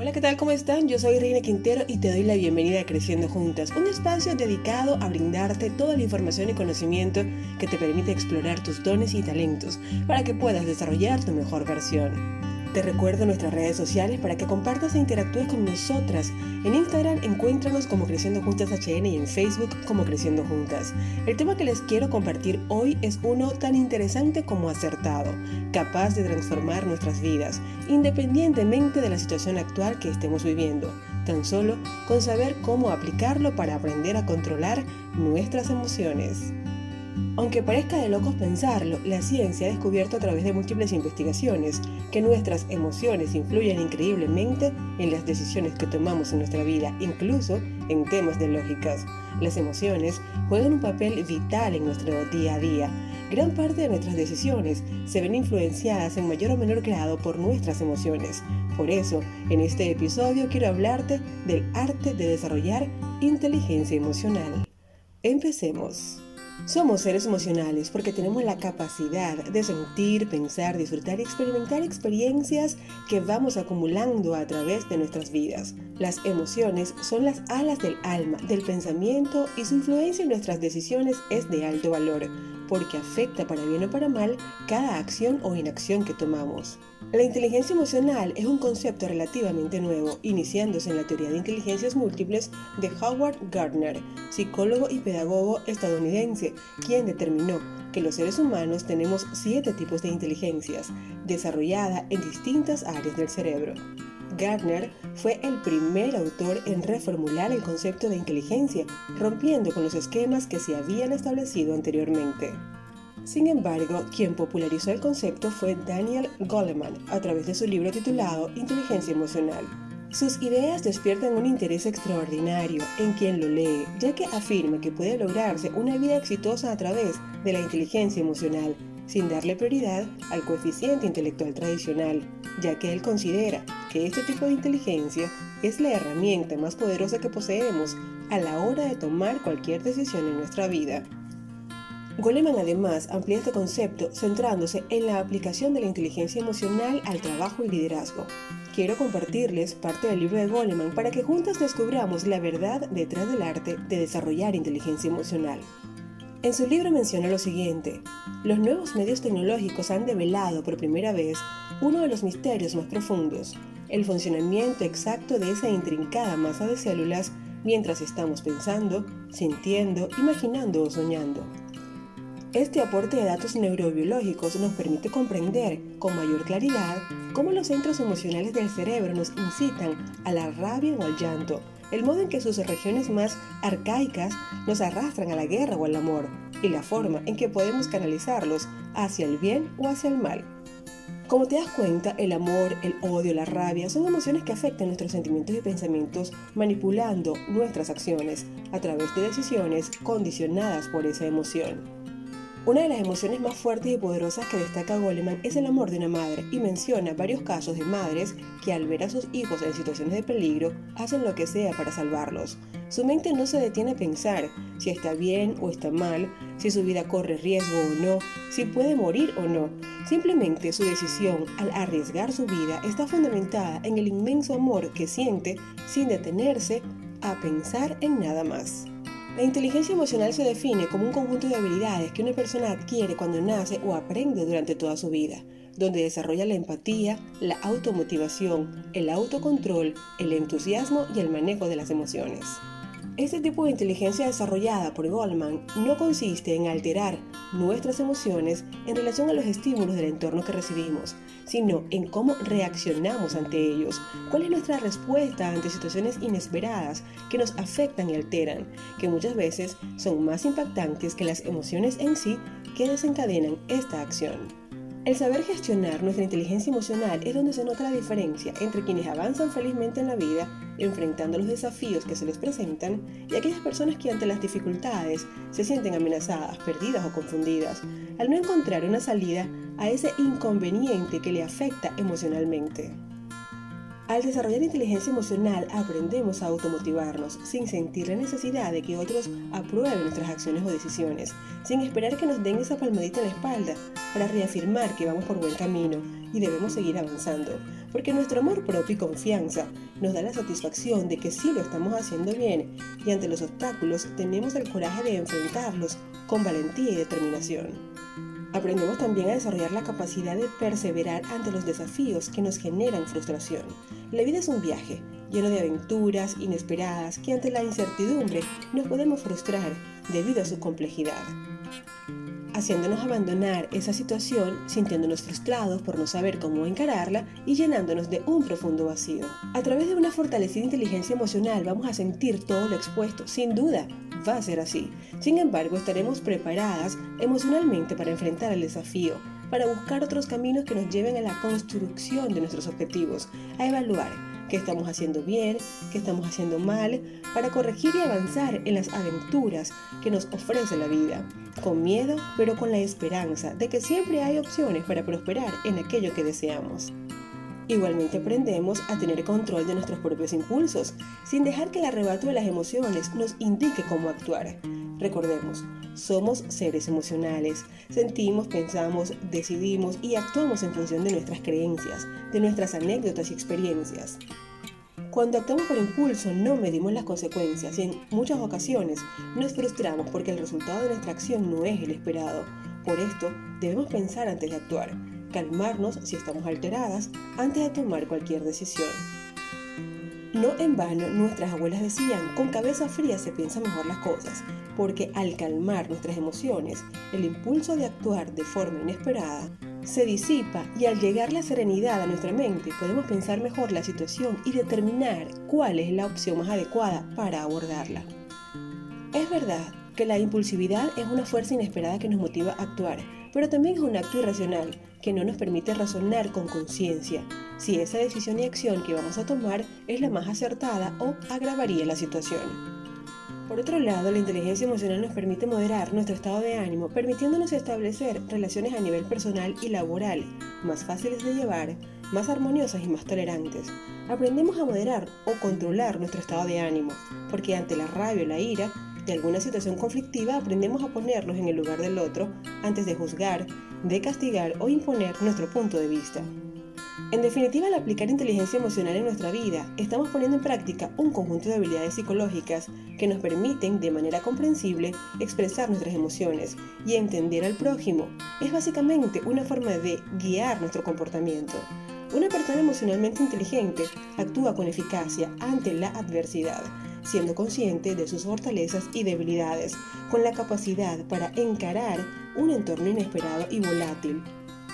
Hola, ¿qué tal? ¿Cómo están? Yo soy Reina Quintero y te doy la bienvenida a Creciendo Juntas, un espacio dedicado a brindarte toda la información y conocimiento que te permite explorar tus dones y talentos para que puedas desarrollar tu mejor versión. Te recuerdo nuestras redes sociales para que compartas e interactúes con nosotras. En Instagram encuéntranos como Creciendo Juntas HN y en Facebook como Creciendo Juntas. El tema que les quiero compartir hoy es uno tan interesante como acertado, capaz de transformar nuestras vidas, independientemente de la situación actual que estemos viviendo, tan solo con saber cómo aplicarlo para aprender a controlar nuestras emociones. Aunque parezca de locos pensarlo, la ciencia ha descubierto a través de múltiples investigaciones que nuestras emociones influyen increíblemente en las decisiones que tomamos en nuestra vida, incluso en temas de lógicas. Las emociones juegan un papel vital en nuestro día a día. Gran parte de nuestras decisiones se ven influenciadas en mayor o menor grado por nuestras emociones. Por eso, en este episodio quiero hablarte del arte de desarrollar inteligencia emocional. Empecemos. Somos seres emocionales porque tenemos la capacidad de sentir, pensar, disfrutar y experimentar experiencias que vamos acumulando a través de nuestras vidas. Las emociones son las alas del alma, del pensamiento y su influencia en nuestras decisiones es de alto valor porque afecta para bien o para mal cada acción o inacción que tomamos. La inteligencia emocional es un concepto relativamente nuevo, iniciándose en la teoría de inteligencias múltiples de Howard Gardner, psicólogo y pedagogo estadounidense, quien determinó que los seres humanos tenemos siete tipos de inteligencias, desarrollada en distintas áreas del cerebro. Gardner fue el primer autor en reformular el concepto de inteligencia, rompiendo con los esquemas que se habían establecido anteriormente. Sin embargo, quien popularizó el concepto fue Daniel Goleman a través de su libro titulado Inteligencia Emocional. Sus ideas despiertan un interés extraordinario en quien lo lee, ya que afirma que puede lograrse una vida exitosa a través de la inteligencia emocional, sin darle prioridad al coeficiente intelectual tradicional, ya que él considera que este tipo de inteligencia es la herramienta más poderosa que poseemos a la hora de tomar cualquier decisión en nuestra vida. Goleman además amplía este concepto centrándose en la aplicación de la inteligencia emocional al trabajo y liderazgo. Quiero compartirles parte del libro de Goleman para que juntas descubramos la verdad detrás del arte de desarrollar inteligencia emocional. En su libro menciona lo siguiente, los nuevos medios tecnológicos han develado por primera vez uno de los misterios más profundos, el funcionamiento exacto de esa intrincada masa de células mientras estamos pensando, sintiendo, imaginando o soñando. Este aporte de datos neurobiológicos nos permite comprender con mayor claridad cómo los centros emocionales del cerebro nos incitan a la rabia o al llanto, el modo en que sus regiones más arcaicas nos arrastran a la guerra o al amor, y la forma en que podemos canalizarlos hacia el bien o hacia el mal. Como te das cuenta, el amor, el odio, la rabia son emociones que afectan nuestros sentimientos y pensamientos manipulando nuestras acciones a través de decisiones condicionadas por esa emoción. Una de las emociones más fuertes y poderosas que destaca Goleman es el amor de una madre y menciona varios casos de madres que al ver a sus hijos en situaciones de peligro hacen lo que sea para salvarlos. Su mente no se detiene a pensar si está bien o está mal, si su vida corre riesgo o no, si puede morir o no. Simplemente su decisión al arriesgar su vida está fundamentada en el inmenso amor que siente sin detenerse a pensar en nada más. La inteligencia emocional se define como un conjunto de habilidades que una persona adquiere cuando nace o aprende durante toda su vida, donde desarrolla la empatía, la automotivación, el autocontrol, el entusiasmo y el manejo de las emociones. Este tipo de inteligencia desarrollada por Goldman no consiste en alterar nuestras emociones en relación a los estímulos del entorno que recibimos, sino en cómo reaccionamos ante ellos, cuál es nuestra respuesta ante situaciones inesperadas que nos afectan y alteran, que muchas veces son más impactantes que las emociones en sí que desencadenan esta acción. El saber gestionar nuestra inteligencia emocional es donde se nota la diferencia entre quienes avanzan felizmente en la vida, enfrentando los desafíos que se les presentan, y aquellas personas que ante las dificultades se sienten amenazadas, perdidas o confundidas, al no encontrar una salida a ese inconveniente que le afecta emocionalmente. Al desarrollar inteligencia emocional aprendemos a automotivarnos sin sentir la necesidad de que otros aprueben nuestras acciones o decisiones, sin esperar que nos den esa palmadita en la espalda para reafirmar que vamos por buen camino y debemos seguir avanzando. porque nuestro amor propio y confianza nos da la satisfacción de que sí lo estamos haciendo bien y ante los obstáculos tenemos el coraje de enfrentarlos con valentía y determinación. Aprendemos también a desarrollar la capacidad de perseverar ante los desafíos que nos generan frustración. La vida es un viaje lleno de aventuras inesperadas que ante la incertidumbre nos podemos frustrar debido a su complejidad haciéndonos abandonar esa situación, sintiéndonos frustrados por no saber cómo encararla y llenándonos de un profundo vacío. A través de una fortalecida inteligencia emocional vamos a sentir todo lo expuesto, sin duda, va a ser así. Sin embargo, estaremos preparadas emocionalmente para enfrentar el desafío, para buscar otros caminos que nos lleven a la construcción de nuestros objetivos, a evaluar qué estamos haciendo bien, qué estamos haciendo mal, para corregir y avanzar en las aventuras que nos ofrece la vida, con miedo, pero con la esperanza de que siempre hay opciones para prosperar en aquello que deseamos. Igualmente aprendemos a tener control de nuestros propios impulsos, sin dejar que el arrebato de las emociones nos indique cómo actuar. Recordemos, somos seres emocionales, sentimos, pensamos, decidimos y actuamos en función de nuestras creencias, de nuestras anécdotas y experiencias. Cuando actuamos por impulso no medimos las consecuencias y en muchas ocasiones nos frustramos porque el resultado de nuestra acción no es el esperado. Por esto debemos pensar antes de actuar calmarnos si estamos alteradas antes de tomar cualquier decisión. No en vano nuestras abuelas decían, con cabeza fría se piensan mejor las cosas, porque al calmar nuestras emociones, el impulso de actuar de forma inesperada se disipa y al llegar la serenidad a nuestra mente podemos pensar mejor la situación y determinar cuál es la opción más adecuada para abordarla. Es verdad que la impulsividad es una fuerza inesperada que nos motiva a actuar, pero también es un acto irracional que no nos permite razonar con conciencia si esa decisión y acción que vamos a tomar es la más acertada o agravaría la situación. Por otro lado, la inteligencia emocional nos permite moderar nuestro estado de ánimo, permitiéndonos establecer relaciones a nivel personal y laboral más fáciles de llevar, más armoniosas y más tolerantes. Aprendemos a moderar o controlar nuestro estado de ánimo, porque ante la rabia o la ira de alguna situación conflictiva aprendemos a ponernos en el lugar del otro antes de juzgar, de castigar o imponer nuestro punto de vista. En definitiva, al aplicar inteligencia emocional en nuestra vida, estamos poniendo en práctica un conjunto de habilidades psicológicas que nos permiten, de manera comprensible, expresar nuestras emociones y entender al prójimo. Es básicamente una forma de guiar nuestro comportamiento. Una persona emocionalmente inteligente actúa con eficacia ante la adversidad, siendo consciente de sus fortalezas y debilidades, con la capacidad para encarar un entorno inesperado y volátil,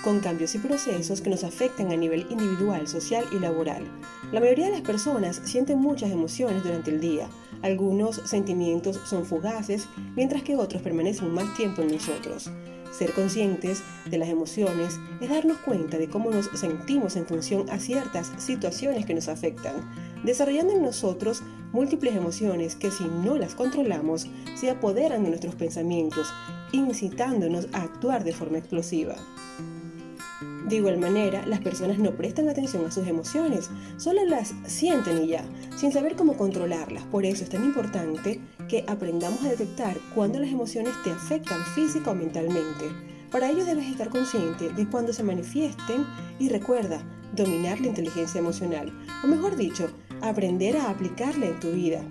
con cambios y procesos que nos afectan a nivel individual, social y laboral. La mayoría de las personas sienten muchas emociones durante el día. Algunos sentimientos son fugaces, mientras que otros permanecen más tiempo en nosotros. Ser conscientes de las emociones es darnos cuenta de cómo nos sentimos en función a ciertas situaciones que nos afectan, desarrollando en nosotros múltiples emociones que si no las controlamos se apoderan de nuestros pensamientos, incitándonos a actuar de forma explosiva. De igual manera, las personas no prestan atención a sus emociones, solo las sienten y ya, sin saber cómo controlarlas. Por eso es tan importante que aprendamos a detectar cuándo las emociones te afectan física o mentalmente. Para ello debes estar consciente de cuándo se manifiesten y recuerda dominar la inteligencia emocional, o mejor dicho, aprender a aplicarla en tu vida.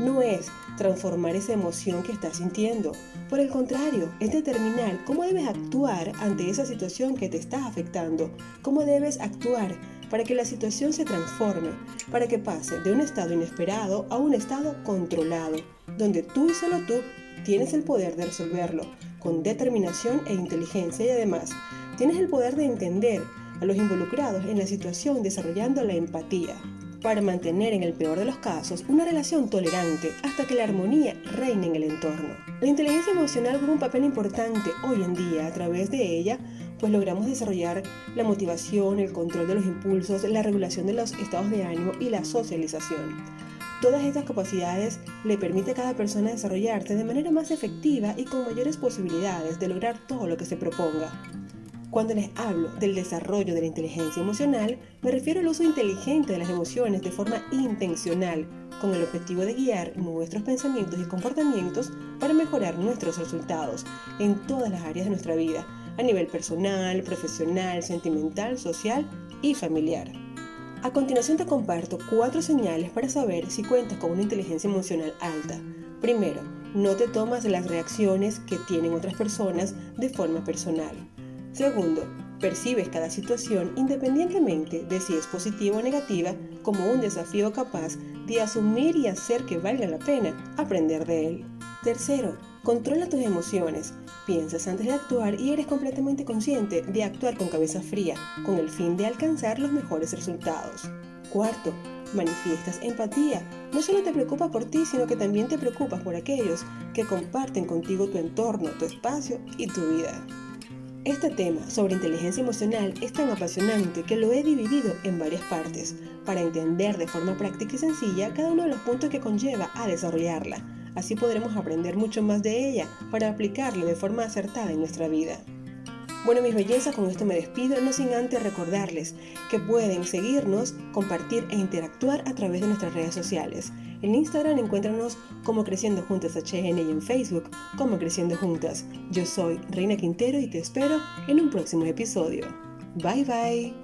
No es transformar esa emoción que estás sintiendo. Por el contrario, es determinar cómo debes actuar ante esa situación que te está afectando, cómo debes actuar para que la situación se transforme, para que pase de un estado inesperado a un estado controlado, donde tú y solo tú tienes el poder de resolverlo, con determinación e inteligencia y además tienes el poder de entender a los involucrados en la situación desarrollando la empatía para mantener en el peor de los casos una relación tolerante hasta que la armonía reine en el entorno. La inteligencia emocional juega un papel importante hoy en día. A través de ella, pues logramos desarrollar la motivación, el control de los impulsos, la regulación de los estados de ánimo y la socialización. Todas estas capacidades le permite a cada persona desarrollarse de manera más efectiva y con mayores posibilidades de lograr todo lo que se proponga. Cuando les hablo del desarrollo de la inteligencia emocional, me refiero al uso inteligente de las emociones de forma intencional, con el objetivo de guiar nuestros pensamientos y comportamientos para mejorar nuestros resultados en todas las áreas de nuestra vida, a nivel personal, profesional, sentimental, social y familiar. A continuación te comparto cuatro señales para saber si cuentas con una inteligencia emocional alta. Primero, no te tomas las reacciones que tienen otras personas de forma personal. Segundo, percibes cada situación independientemente de si es positiva o negativa como un desafío capaz de asumir y hacer que valga la pena aprender de él. Tercero, controla tus emociones. Piensas antes de actuar y eres completamente consciente de actuar con cabeza fría, con el fin de alcanzar los mejores resultados. Cuarto, manifiestas empatía. No solo te preocupas por ti, sino que también te preocupas por aquellos que comparten contigo tu entorno, tu espacio y tu vida. Este tema sobre inteligencia emocional es tan apasionante que lo he dividido en varias partes para entender de forma práctica y sencilla cada uno de los puntos que conlleva a desarrollarla. Así podremos aprender mucho más de ella para aplicarla de forma acertada en nuestra vida. Bueno, mis bellezas, con esto me despido, no sin antes recordarles que pueden seguirnos, compartir e interactuar a través de nuestras redes sociales. En Instagram encuéntranos como Creciendo Juntas HN y en Facebook como Creciendo Juntas. Yo soy Reina Quintero y te espero en un próximo episodio. Bye bye.